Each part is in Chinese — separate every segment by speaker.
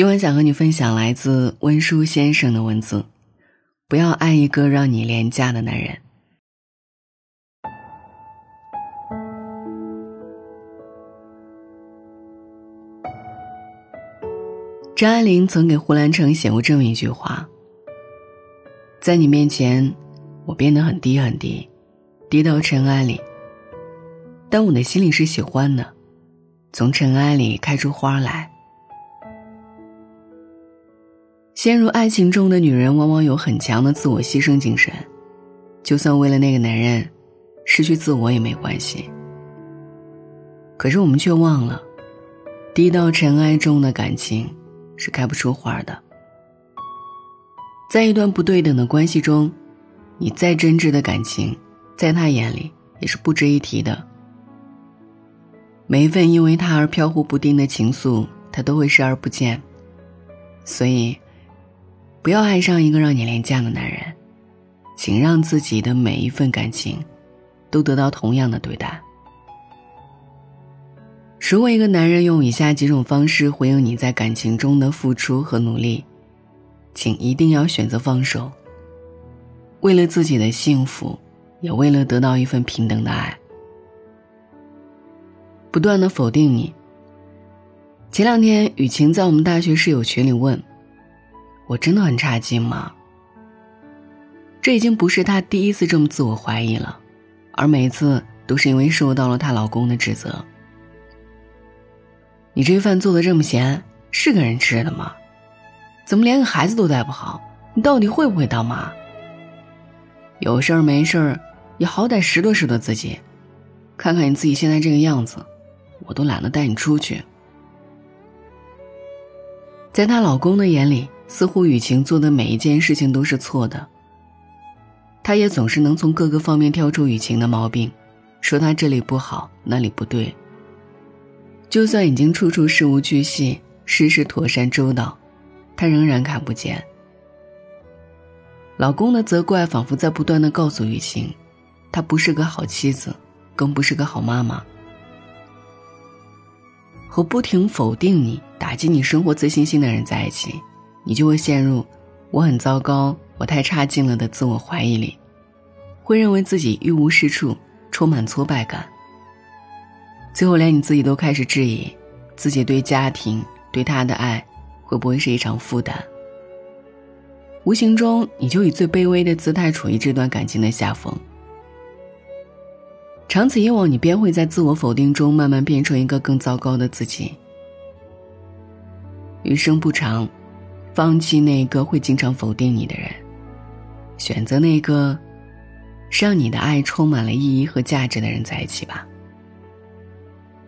Speaker 1: 今晚想和你分享来自温书先生的文字：不要爱一个让你廉价的男人。张爱玲曾给胡兰成写过这么一句话：“在你面前，我变得很低很低，低到尘埃里。但我的心里是喜欢的，从尘埃里开出花来。”陷入爱情中的女人往往有很强的自我牺牲精神，就算为了那个男人失去自我也没关系。可是我们却忘了，低到尘埃中的感情是开不出花的。在一段不对等的关系中，你再真挚的感情，在他眼里也是不值一提的。每一份因为他而飘忽不定的情愫，他都会视而不见。所以。不要爱上一个让你廉价的男人，请让自己的每一份感情，都得到同样的对待。如果一个男人用以下几种方式回应你在感情中的付出和努力，请一定要选择放手。为了自己的幸福，也为了得到一份平等的爱，不断的否定你。前两天，雨晴在我们大学室友群里问。我真的很差劲吗？这已经不是她第一次这么自我怀疑了，而每次都是因为受到了她老公的指责。你这饭做的这么咸，是个人吃的吗？怎么连个孩子都带不好？你到底会不会当妈？有事儿没事儿，也好歹拾掇拾掇自己，看看你自己现在这个样子，我都懒得带你出去。在她老公的眼里。似乎雨晴做的每一件事情都是错的。他也总是能从各个方面挑出雨晴的毛病，说他这里不好，那里不对。就算已经处处事无巨细，事事妥善周到，他仍然看不见。老公的责怪仿佛在不断的告诉雨晴，她不是个好妻子，更不是个好妈妈。和不停否定你、打击你生活自信心的人在一起。你就会陷入“我很糟糕，我太差劲了”的自我怀疑里，会认为自己一无是处，充满挫败感。最后，连你自己都开始质疑自己对家庭、对他的爱，会不会是一场负担？无形中，你就以最卑微的姿态处于这段感情的下风。长此以往，你便会在自我否定中慢慢变成一个更糟糕的自己。余生不长。放弃那个会经常否定你的人，选择那个让你的爱充满了意义和价值的人在一起吧。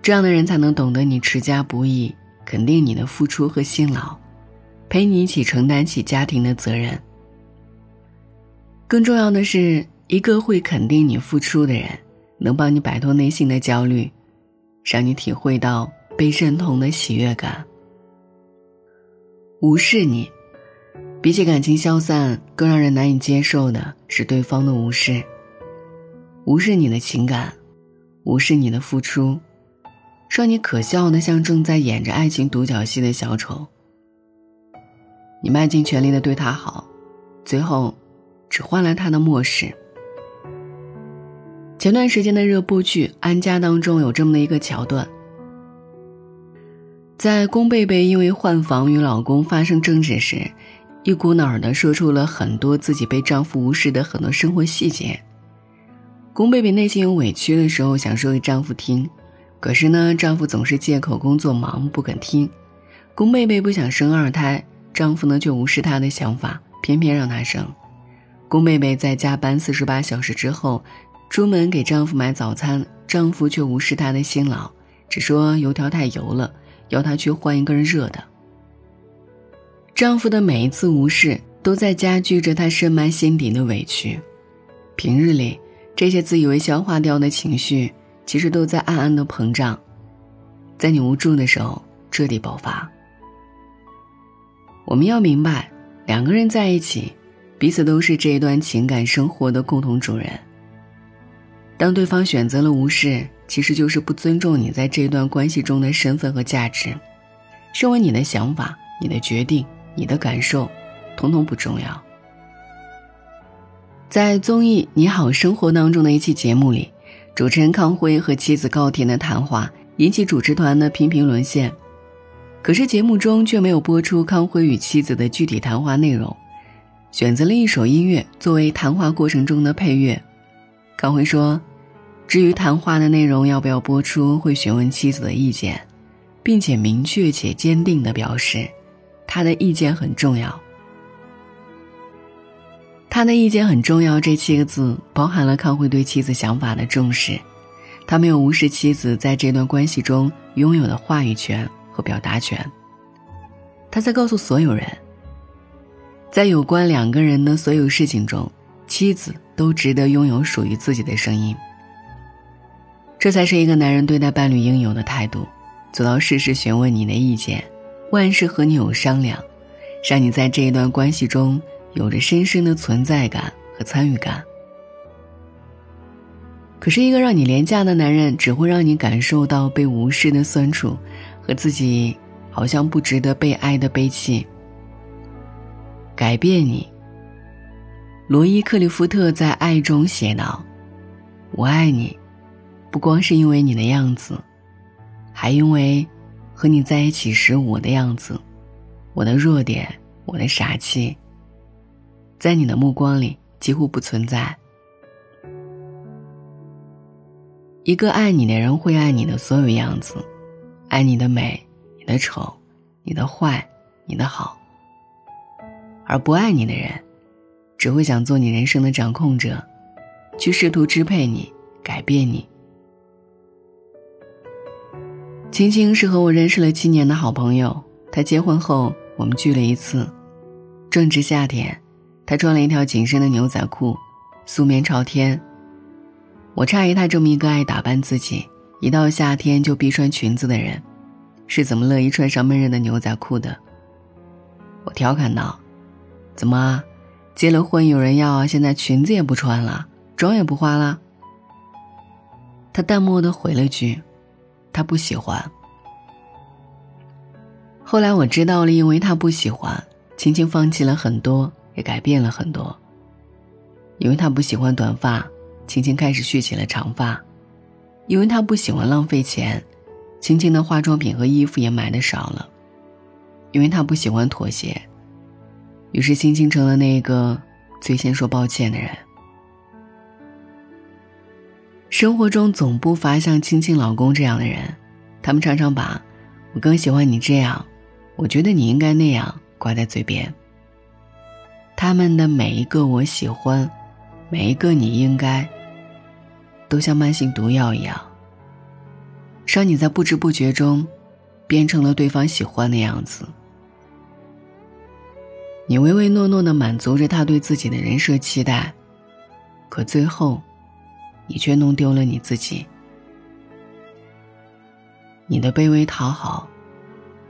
Speaker 1: 这样的人才能懂得你持家不易，肯定你的付出和辛劳，陪你一起承担起家庭的责任。更重要的是，一个会肯定你付出的人，能帮你摆脱内心的焦虑，让你体会到被认同的喜悦感。无视你，比起感情消散，更让人难以接受的是对方的无视。无视你的情感，无视你的付出，让你可笑的像正在演着爱情独角戏的小丑。你卖尽全力的对他好，最后，只换来他的漠视。前段时间的热播剧《安家》当中有这么的一个桥段。在宫贝贝因为换房与老公发生争执时，一股脑的说出了很多自己被丈夫无视的很多生活细节。宫贝贝内心有委屈的时候，想说给丈夫听，可是呢，丈夫总是借口工作忙不肯听。宫贝贝不想生二胎，丈夫呢却无视她的想法，偏偏让她生。宫贝贝在加班四十八小时之后，出门给丈夫买早餐，丈夫却无视她的辛劳，只说油条太油了。要她去换一根热的。丈夫的每一次无视，都在加剧着她深埋心底的委屈。平日里，这些自以为消化掉的情绪，其实都在暗暗的膨胀，在你无助的时候彻底爆发。我们要明白，两个人在一起，彼此都是这一段情感生活的共同主人。当对方选择了无视，其实就是不尊重你在这段关系中的身份和价值，身为你的想法你的决定、你的感受，统统不重要。在综艺《你好生活》当中的一期节目里，主持人康辉和妻子高甜的谈话引起主持团的频频沦陷，可是节目中却没有播出康辉与妻子的具体谈话内容，选择了一首音乐作为谈话过程中的配乐。康辉说：“至于谈话的内容要不要播出，会询问妻子的意见，并且明确且坚定地表示，他的意见很重要。”他的意见很重要，这七个字包含了康辉对妻子想法的重视。他没有无视妻子在这段关系中拥有的话语权和表达权。他在告诉所有人，在有关两个人的所有事情中，妻子都值得拥有属于自己的声音。这才是一个男人对待伴侣应有的态度，做到事事询问你的意见，万事和你有商量，让你在这一段关系中。有着深深的存在感和参与感。可是，一个让你廉价的男人，只会让你感受到被无视的酸楚，和自己好像不值得被爱的悲戚。改变你。罗伊·克利夫特在《爱》中写道：“我爱你，不光是因为你的样子，还因为和你在一起时我的样子，我的弱点，我的傻气。”在你的目光里几乎不存在。一个爱你的人会爱你的所有样子，爱你的美、你的丑、你的坏、你的好。而不爱你的人，只会想做你人生的掌控者，去试图支配你、改变你。青青是和我认识了七年的好朋友，她结婚后我们聚了一次，正值夏天。他穿了一条紧身的牛仔裤，素面朝天。我诧异他这么一个爱打扮自己，一到夏天就必穿裙子的人，是怎么乐意穿上闷热的牛仔裤的？我调侃道：“怎么，结了婚有人要，现在裙子也不穿了，妆也不化了？”他淡漠的回了句：“他不喜欢。”后来我知道了，因为他不喜欢，青青放弃了很多。也改变了很多。因为他不喜欢短发，青青开始蓄起了长发；因为他不喜欢浪费钱，青青的化妆品和衣服也买的少了；因为他不喜欢妥协，于是青青成了那个最先说抱歉的人。生活中总不乏像青青老公这样的人，他们常常把“我更喜欢你这样”，“我觉得你应该那样”挂在嘴边。他们的每一个我喜欢，每一个你应该，都像慢性毒药一样，让你在不知不觉中，变成了对方喜欢的样子。你唯唯诺诺的满足着他对自己的人设期待，可最后，你却弄丢了你自己。你的卑微讨好，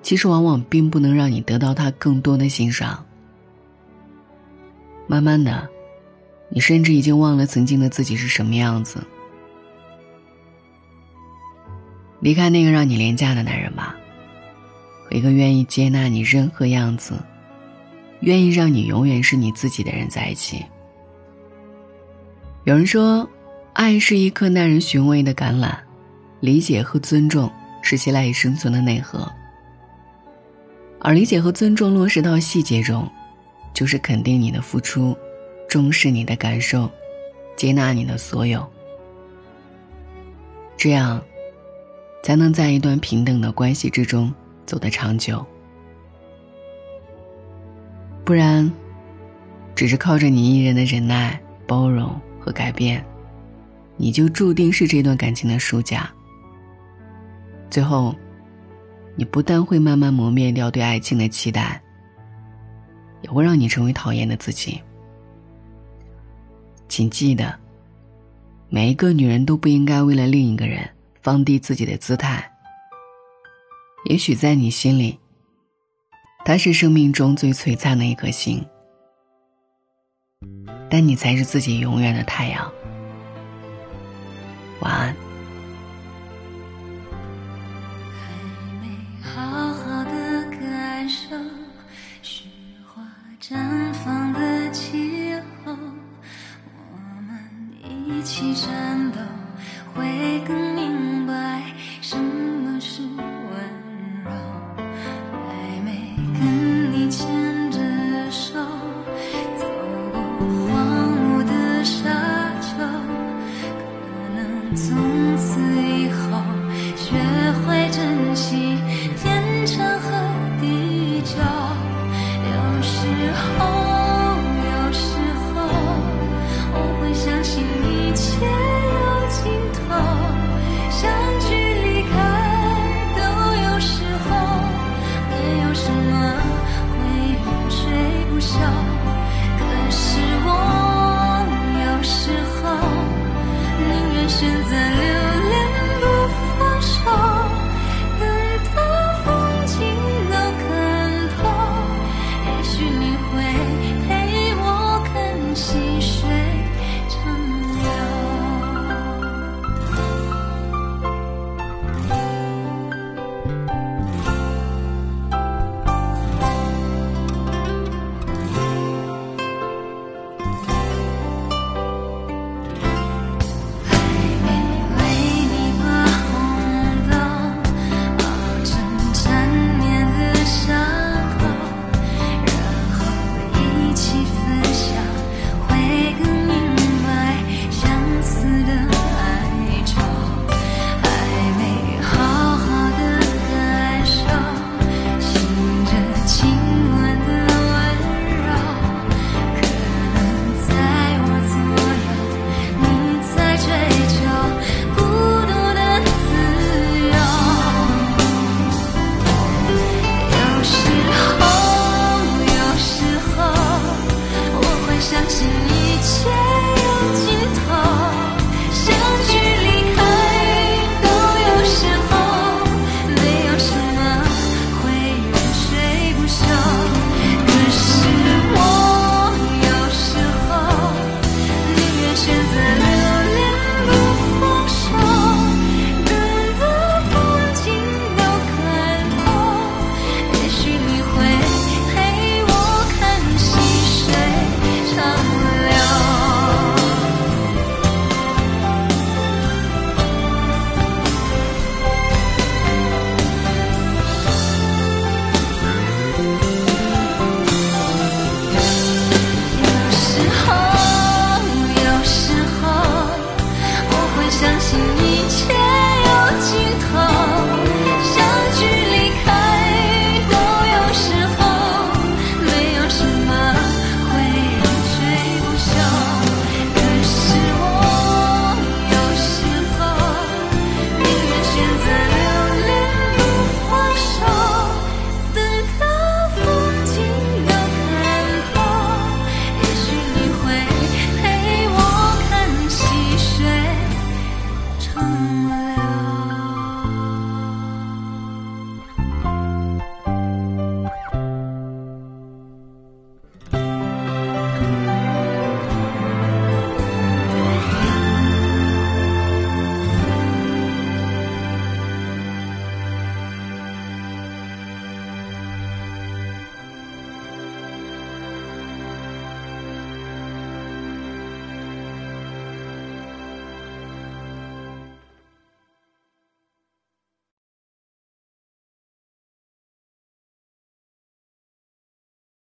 Speaker 1: 其实往往并不能让你得到他更多的欣赏。慢慢的，你甚至已经忘了曾经的自己是什么样子。离开那个让你廉价的男人吧，和一个愿意接纳你任何样子、愿意让你永远是你自己的人在一起。有人说，爱是一颗耐人寻味的橄榄，理解和尊重是其赖以生存的内核。而理解和尊重落实到细节中。就是肯定你的付出，重视你的感受，接纳你的所有，这样，才能在一段平等的关系之中走得长久。不然，只是靠着你一人的忍耐、包容和改变，你就注定是这段感情的输家。最后，你不但会慢慢磨灭掉对爱情的期待。也会让你成为讨厌的自己。请记得，每一个女人都不应该为了另一个人放低自己的姿态。也许在你心里，他是生命中最璀璨的一颗星，但你才是自己永远的太阳。晚安。
Speaker 2: 还没好好的感受雪花绽放的气候。我们一起战斗。会更。oh